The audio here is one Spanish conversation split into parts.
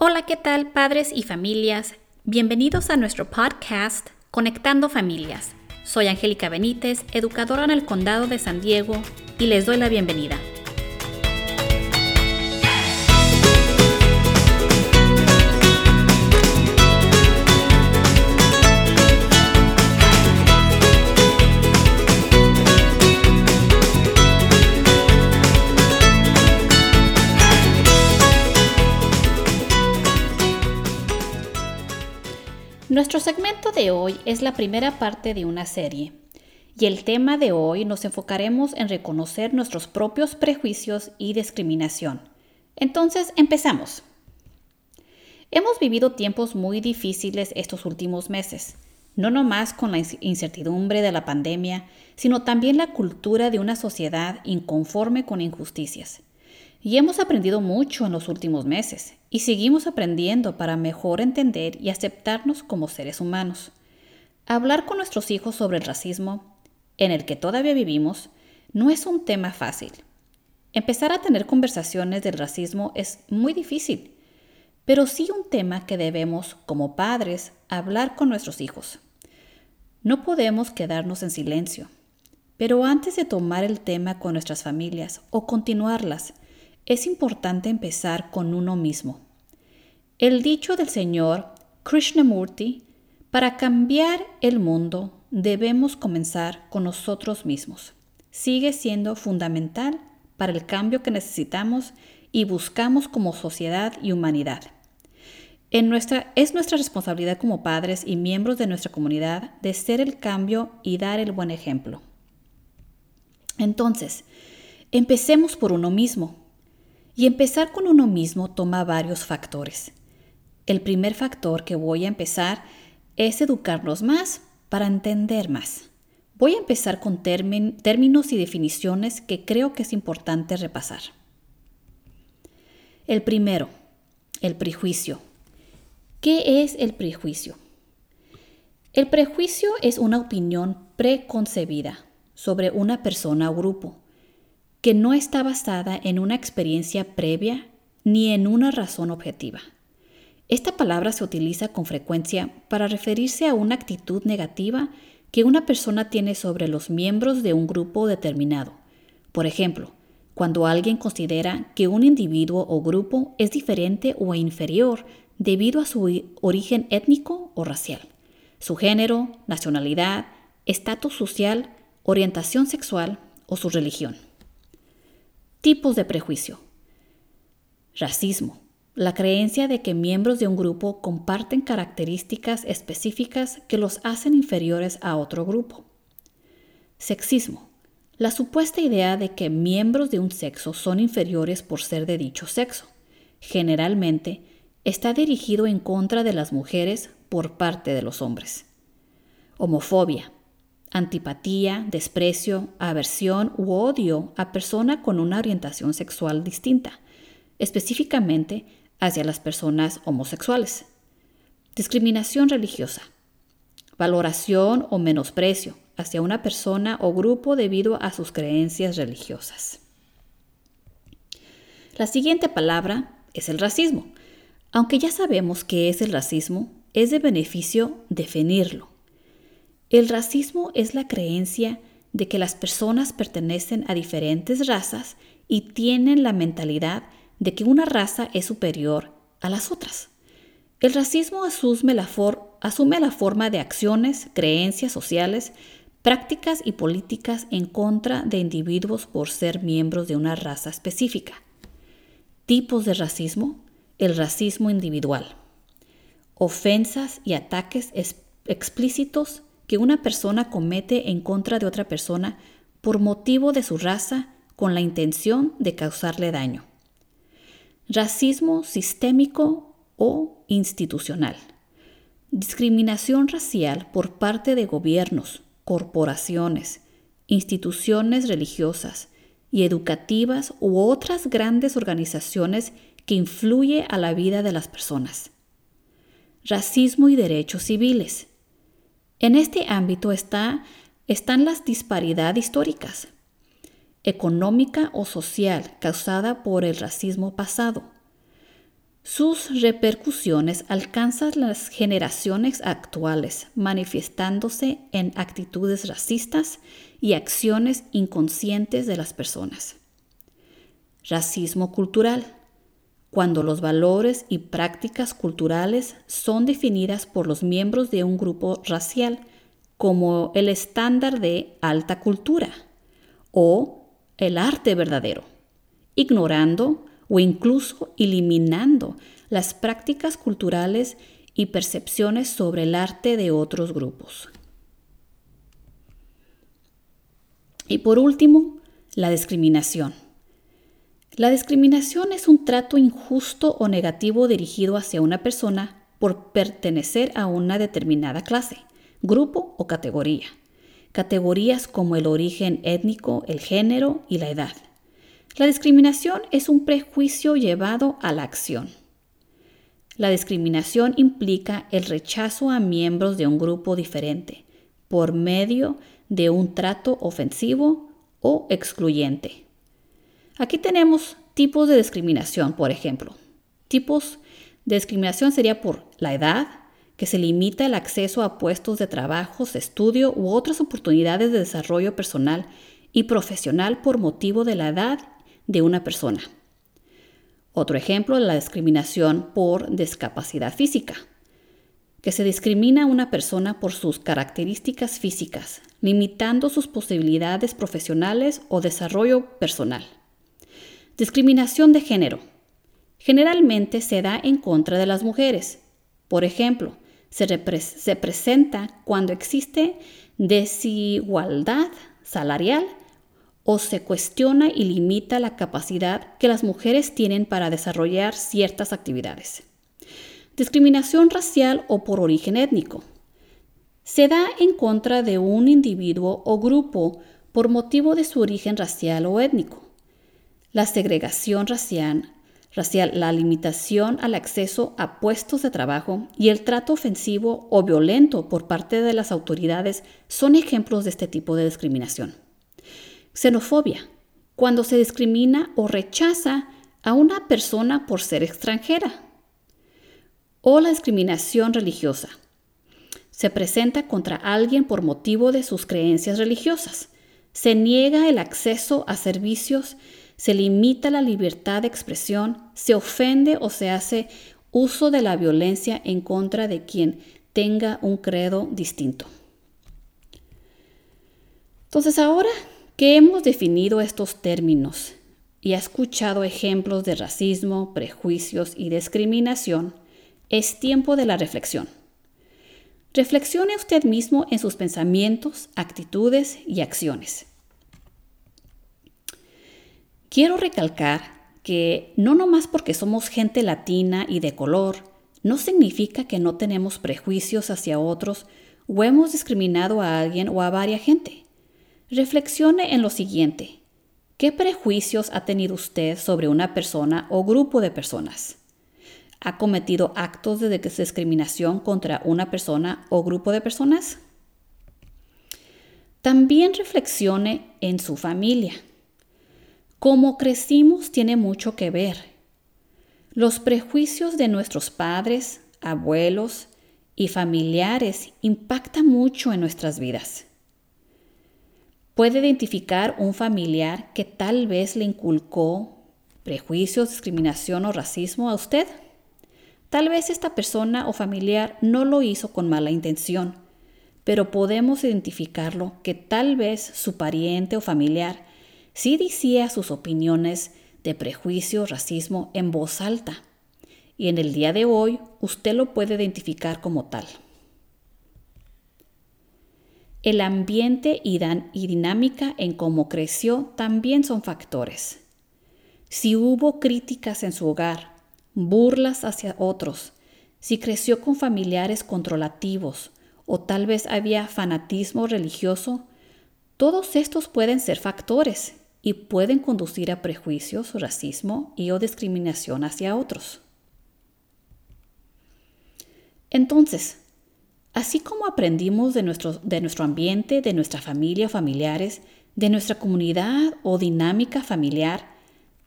Hola, ¿qué tal padres y familias? Bienvenidos a nuestro podcast Conectando Familias. Soy Angélica Benítez, educadora en el Condado de San Diego, y les doy la bienvenida. Nuestro segmento de hoy es la primera parte de una serie y el tema de hoy nos enfocaremos en reconocer nuestros propios prejuicios y discriminación. Entonces, empezamos. Hemos vivido tiempos muy difíciles estos últimos meses, no nomás con la incertidumbre de la pandemia, sino también la cultura de una sociedad inconforme con injusticias. Y hemos aprendido mucho en los últimos meses y seguimos aprendiendo para mejor entender y aceptarnos como seres humanos. Hablar con nuestros hijos sobre el racismo, en el que todavía vivimos, no es un tema fácil. Empezar a tener conversaciones del racismo es muy difícil, pero sí un tema que debemos, como padres, hablar con nuestros hijos. No podemos quedarnos en silencio, pero antes de tomar el tema con nuestras familias o continuarlas, es importante empezar con uno mismo. El dicho del Señor Krishnamurti, para cambiar el mundo debemos comenzar con nosotros mismos. Sigue siendo fundamental para el cambio que necesitamos y buscamos como sociedad y humanidad. Es nuestra responsabilidad como padres y miembros de nuestra comunidad de ser el cambio y dar el buen ejemplo. Entonces, empecemos por uno mismo. Y empezar con uno mismo toma varios factores. El primer factor que voy a empezar es educarnos más para entender más. Voy a empezar con términos y definiciones que creo que es importante repasar. El primero, el prejuicio. ¿Qué es el prejuicio? El prejuicio es una opinión preconcebida sobre una persona o grupo que no está basada en una experiencia previa ni en una razón objetiva. Esta palabra se utiliza con frecuencia para referirse a una actitud negativa que una persona tiene sobre los miembros de un grupo determinado. Por ejemplo, cuando alguien considera que un individuo o grupo es diferente o inferior debido a su origen étnico o racial, su género, nacionalidad, estatus social, orientación sexual o su religión. Tipos de prejuicio. Racismo. La creencia de que miembros de un grupo comparten características específicas que los hacen inferiores a otro grupo. Sexismo. La supuesta idea de que miembros de un sexo son inferiores por ser de dicho sexo. Generalmente está dirigido en contra de las mujeres por parte de los hombres. Homofobia antipatía, desprecio, aversión u odio a persona con una orientación sexual distinta, específicamente hacia las personas homosexuales. Discriminación religiosa. Valoración o menosprecio hacia una persona o grupo debido a sus creencias religiosas. La siguiente palabra es el racismo. Aunque ya sabemos qué es el racismo, es de beneficio definirlo. El racismo es la creencia de que las personas pertenecen a diferentes razas y tienen la mentalidad de que una raza es superior a las otras. El racismo asume la, forma de acciones, creencias sociales, prácticas y políticas en contra de individuos por ser miembros de una raza específica. Tipos de racismo. El racismo individual. Ofensas y ataques explícitos que una persona comete en contra de otra persona por motivo de su raza con la intención de causarle daño. Racismo sistémico o institucional. Discriminación racial por parte de gobiernos, corporaciones, instituciones religiosas y educativas u otras grandes organizaciones que influye a la vida de las personas. Racismo y derechos civiles en este ámbito está, están las disparidades históricas, económica o social causada por el racismo pasado, sus repercusiones alcanzan las generaciones actuales, manifestándose en actitudes racistas y acciones inconscientes de las personas. Racismo cultural, cuando los valores y prácticas culturales son definidas por los miembros de un grupo racial como el estándar de alta cultura o el arte verdadero, ignorando o incluso eliminando las prácticas culturales y percepciones sobre el arte de otros grupos. Y por último, la discriminación. La discriminación es un trato injusto o negativo dirigido hacia una persona por pertenecer a una determinada clase, grupo o categoría. Categorías como el origen étnico, el género y la edad. La discriminación es un prejuicio llevado a la acción. La discriminación implica el rechazo a miembros de un grupo diferente por medio de un trato ofensivo o excluyente. Aquí tenemos tipos de discriminación, por ejemplo. Tipos de discriminación sería por la edad, que se limita el acceso a puestos de trabajo, estudio u otras oportunidades de desarrollo personal y profesional por motivo de la edad de una persona. Otro ejemplo es la discriminación por discapacidad física, que se discrimina a una persona por sus características físicas, limitando sus posibilidades profesionales o desarrollo personal. Discriminación de género. Generalmente se da en contra de las mujeres. Por ejemplo, se, se presenta cuando existe desigualdad salarial o se cuestiona y limita la capacidad que las mujeres tienen para desarrollar ciertas actividades. Discriminación racial o por origen étnico. Se da en contra de un individuo o grupo por motivo de su origen racial o étnico. La segregación racial, racial, la limitación al acceso a puestos de trabajo y el trato ofensivo o violento por parte de las autoridades son ejemplos de este tipo de discriminación. Xenofobia, cuando se discrimina o rechaza a una persona por ser extranjera. O la discriminación religiosa. Se presenta contra alguien por motivo de sus creencias religiosas. Se niega el acceso a servicios, se limita la libertad de expresión, se ofende o se hace uso de la violencia en contra de quien tenga un credo distinto. Entonces ahora que hemos definido estos términos y ha escuchado ejemplos de racismo, prejuicios y discriminación, es tiempo de la reflexión. Reflexione usted mismo en sus pensamientos, actitudes y acciones. Quiero recalcar que no nomás porque somos gente latina y de color, no significa que no tenemos prejuicios hacia otros o hemos discriminado a alguien o a varias gente. Reflexione en lo siguiente. ¿Qué prejuicios ha tenido usted sobre una persona o grupo de personas? ¿Ha cometido actos de discriminación contra una persona o grupo de personas? También reflexione en su familia. Cómo crecimos tiene mucho que ver. Los prejuicios de nuestros padres, abuelos y familiares impactan mucho en nuestras vidas. Puede identificar un familiar que tal vez le inculcó prejuicios, discriminación o racismo a usted. Tal vez esta persona o familiar no lo hizo con mala intención, pero podemos identificarlo que tal vez su pariente o familiar sí decía sus opiniones de prejuicio, racismo en voz alta. Y en el día de hoy usted lo puede identificar como tal. El ambiente y, dinámica en cómo creció también son factores. Si hubo críticas en su hogar, burlas hacia otros, si creció con familiares controlativos o tal vez había fanatismo religioso, todos estos pueden ser factores y pueden conducir a prejuicios, racismo y o discriminación hacia otros. Entonces, Así como aprendimos de nuestro, de nuestro ambiente, de nuestra familia, familiares, de nuestra comunidad o dinámica familiar,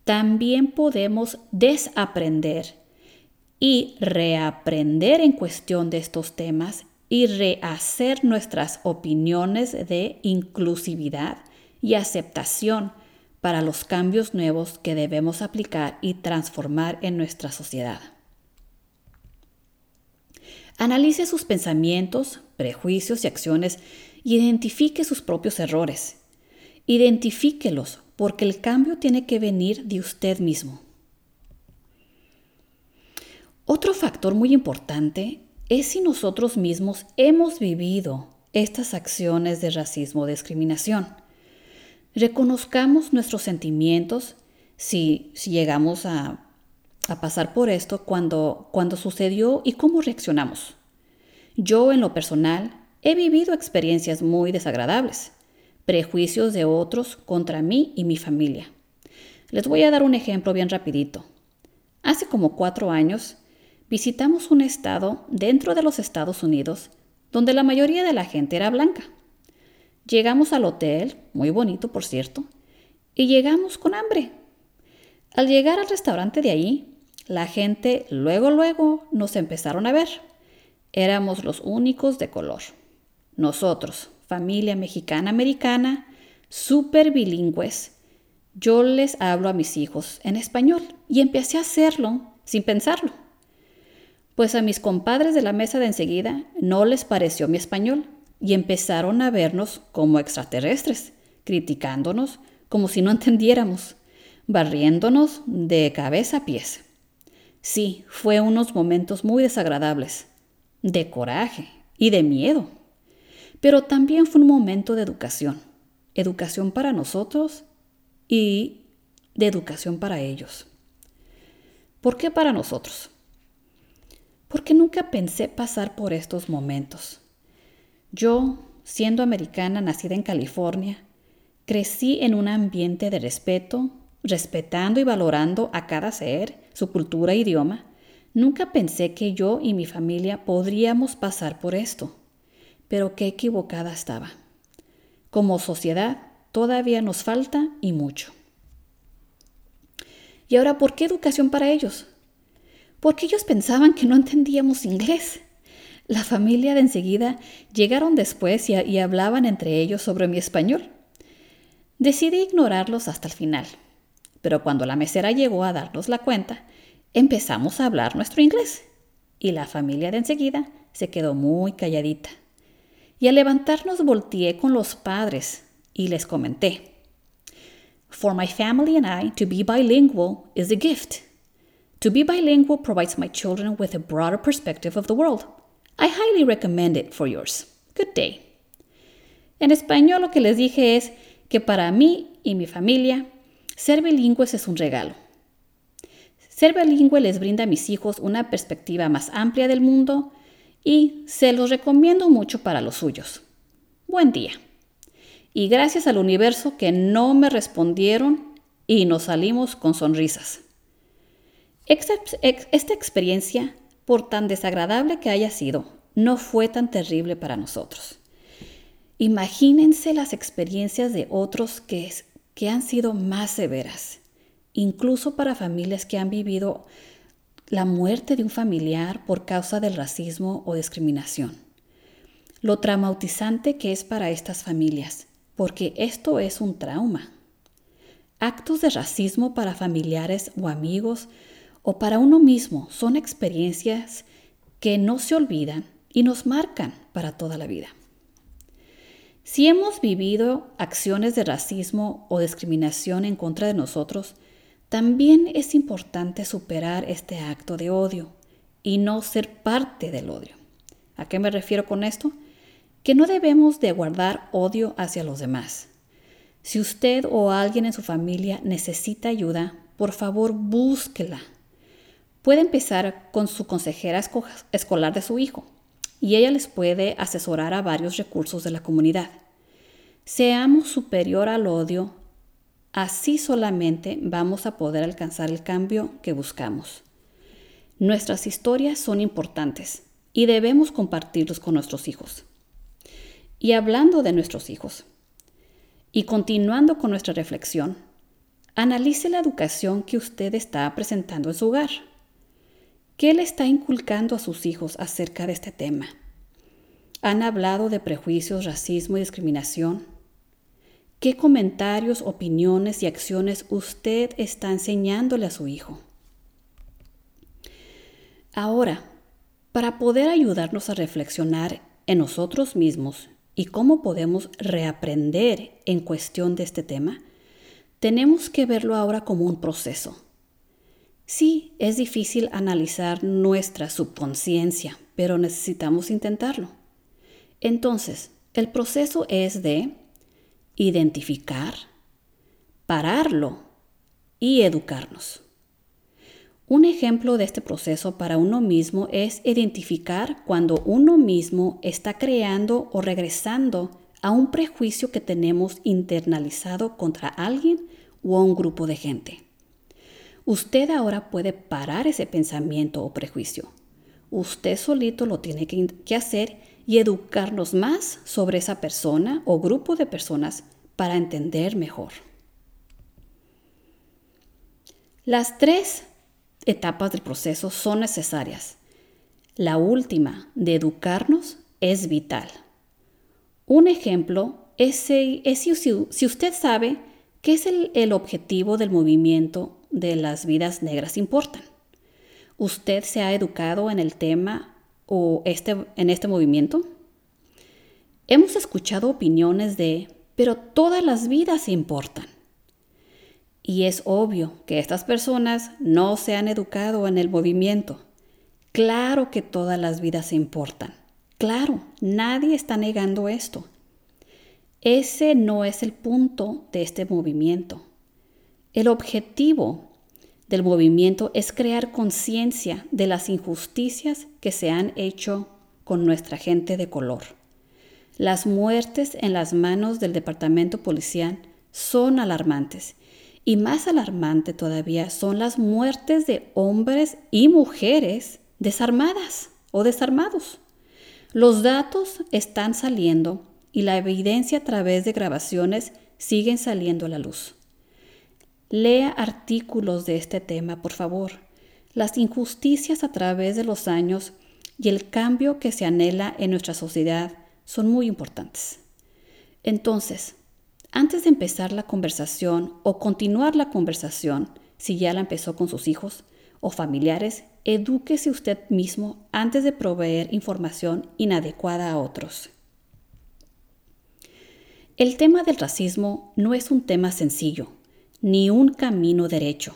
también podemos desaprender y reaprender en cuestión de estos temas y rehacer nuestras opiniones de inclusividad y aceptación para los cambios nuevos que debemos aplicar y transformar en nuestra sociedad. Analice sus pensamientos, prejuicios y acciones y identifique sus propios errores. Identifíquelos porque el cambio tiene que venir de usted mismo. Otro factor muy importante es si nosotros mismos hemos vivido estas acciones de racismo o discriminación. Reconozcamos nuestros sentimientos si, llegamos a, a, pasar por esto cuando, cuando sucedió y cómo reaccionamos. Yo en lo personal he vivido experiencias muy desagradables, prejuicios de otros contra mí y mi familia. Les voy a dar un ejemplo bien rapidito. Hace como cuatro años visitamos un estado dentro de los Estados Unidos donde la mayoría de la gente era blanca. Llegamos al hotel, muy bonito por cierto, y llegamos con hambre. Al llegar al restaurante de ahí, la gente luego luego nos empezaron a ver. Éramos los únicos de color. Nosotros, familia mexicana-americana, súper bilingües. Yo les hablo a mis hijos en español y empecé a hacerlo sin pensarlo. Pues a mis compadres de la mesa de enseguida no les pareció mi español y empezaron a vernos como extraterrestres, criticándonos como si no entendiéramos, barriéndonos de cabeza a pies. Sí, fue unos momentos muy desagradables, de coraje y de miedo, pero también fue un momento de educación, educación para nosotros y de educación para ellos. ¿Por qué para nosotros? Porque nunca pensé pasar por estos momentos. Yo, siendo americana nacida en California, crecí en un ambiente de respeto, respetando y valorando a cada ser, su cultura e idioma. Nunca pensé que yo y mi familia podríamos pasar por esto, pero qué equivocada estaba. Como sociedad, todavía nos falta y mucho. ¿Y ahora por qué educación para ellos? Porque ellos pensaban que no entendíamos inglés. La familia de enseguida llegaron después y, hablaban entre ellos sobre mi español. Decidí ignorarlos hasta el final, pero cuando la mesera llegó a darnos la cuenta, empezamos a hablar nuestro inglés y la familia de enseguida se quedó muy calladita. Y al levantarnos volteé con los padres y les comenté. For my family and I, to be bilingual is a gift. To be bilingual provides my children with a broader perspective of the world. I highly recommend it for yours. Good day. En español lo que les dije es que para mí y mi familia, ser bilingües es un regalo. Ser bilingüe les brinda a mis hijos una perspectiva más amplia del mundo y se los recomiendo mucho para los suyos. Buen día. Y gracias al universo que no me respondieron y nos salimos con sonrisas. Esta, experiencia por tan desagradable que haya sido, no fue tan terrible para nosotros. Imagínense las experiencias de otros que, que han sido más severas, incluso para familias que han vivido la muerte de un familiar por causa del racismo o discriminación. Lo traumatizante que es para estas familias, porque esto es un trauma. Actos de racismo para familiares o amigos o para uno mismo son experiencias que no se olvidan y nos marcan para toda la vida. Si hemos vivido acciones de racismo o discriminación en contra de nosotros, también es importante superar este acto de odio y no ser parte del odio. ¿A qué me refiero con esto? Que no debemos de guardar odio hacia los demás. Si usted o alguien en su familia necesita ayuda, por favor búsquela Puede empezar con su consejera escolar de su hijo y ella les puede asesorar a varios recursos de la comunidad. Seamos superior al odio, así solamente vamos a poder alcanzar el cambio que buscamos. Nuestras historias son importantes y debemos compartirlos con nuestros hijos. Y hablando de nuestros hijos, y continuando con nuestra reflexión, analice la educación que usted está presentando en su hogar. ¿Qué le está inculcando a sus hijos acerca de este tema? ¿Han hablado de prejuicios, racismo y discriminación? ¿Qué comentarios, opiniones y acciones usted está enseñándole a su hijo? Ahora, para poder ayudarnos a reflexionar en nosotros mismos y cómo podemos reaprender en cuestión de este tema, tenemos que verlo ahora como un proceso. Sí, es difícil analizar nuestra subconsciencia, pero necesitamos intentarlo. Entonces, el proceso es de identificar, pararlo y educarnos. Un ejemplo de este proceso para uno mismo es identificar cuando uno mismo está creando o regresando a un prejuicio que tenemos internalizado contra alguien o a un grupo de gente. Usted ahora puede parar ese pensamiento o prejuicio. Usted solito lo tiene que, hacer y educarnos más sobre esa persona o grupo de personas para entender mejor. Las tres etapas del proceso son necesarias. La última, de educarnos, es vital. Un ejemplo es, si, usted sabe qué es el, objetivo del movimiento de las vidas negras importan. ¿Usted se ha educado en el tema o este, en este movimiento? Hemos escuchado opiniones de, pero todas las vidas importan. Y es obvio que estas personas no se han educado en el movimiento. Claro que todas las vidas importan. Claro, nadie está negando esto. Ese no es el punto de este movimiento. El objetivo del movimiento es crear conciencia de las injusticias que se han hecho con nuestra gente de color. Las muertes en las manos del departamento policial son alarmantes y más alarmante todavía son las muertes de hombres y mujeres desarmadas o desarmados. Los datos están saliendo y la evidencia a través de grabaciones siguen saliendo a la luz. Lea artículos de este tema, por favor. Las injusticias a través de los años y el cambio que se anhela en nuestra sociedad son muy importantes. Entonces, antes de empezar la conversación o continuar la conversación, si ya la empezó con sus hijos o familiares, edúquese usted mismo antes de proveer información inadecuada a otros. El tema del racismo no es un tema sencillo, ni un camino derecho,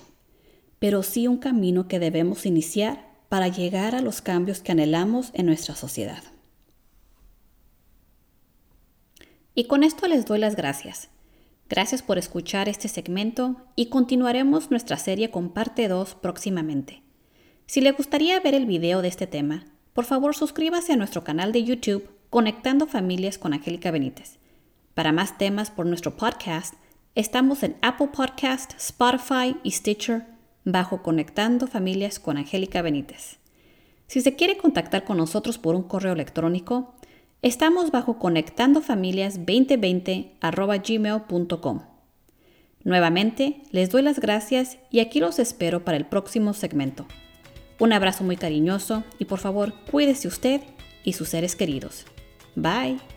pero sí un camino que debemos iniciar para llegar a los cambios que anhelamos en nuestra sociedad. Y con esto les doy las gracias. Gracias por escuchar este segmento y continuaremos nuestra serie con parte 2 próximamente. Si le gustaría ver el video de este tema, por favor suscríbase a nuestro canal de YouTube Conectando Familias con Angélica Benítez. Para más temas por nuestro podcast, estamos en Apple Podcast, Spotify y Stitcher bajo Conectando Familias con Angélica Benítez. Si se quiere contactar con nosotros por un correo electrónico, Estamos bajo conectandofamilias2020 Nuevamente, les doy las gracias y aquí los espero para el próximo segmento. Un abrazo muy cariñoso y por favor cuídese usted y sus seres queridos. Bye.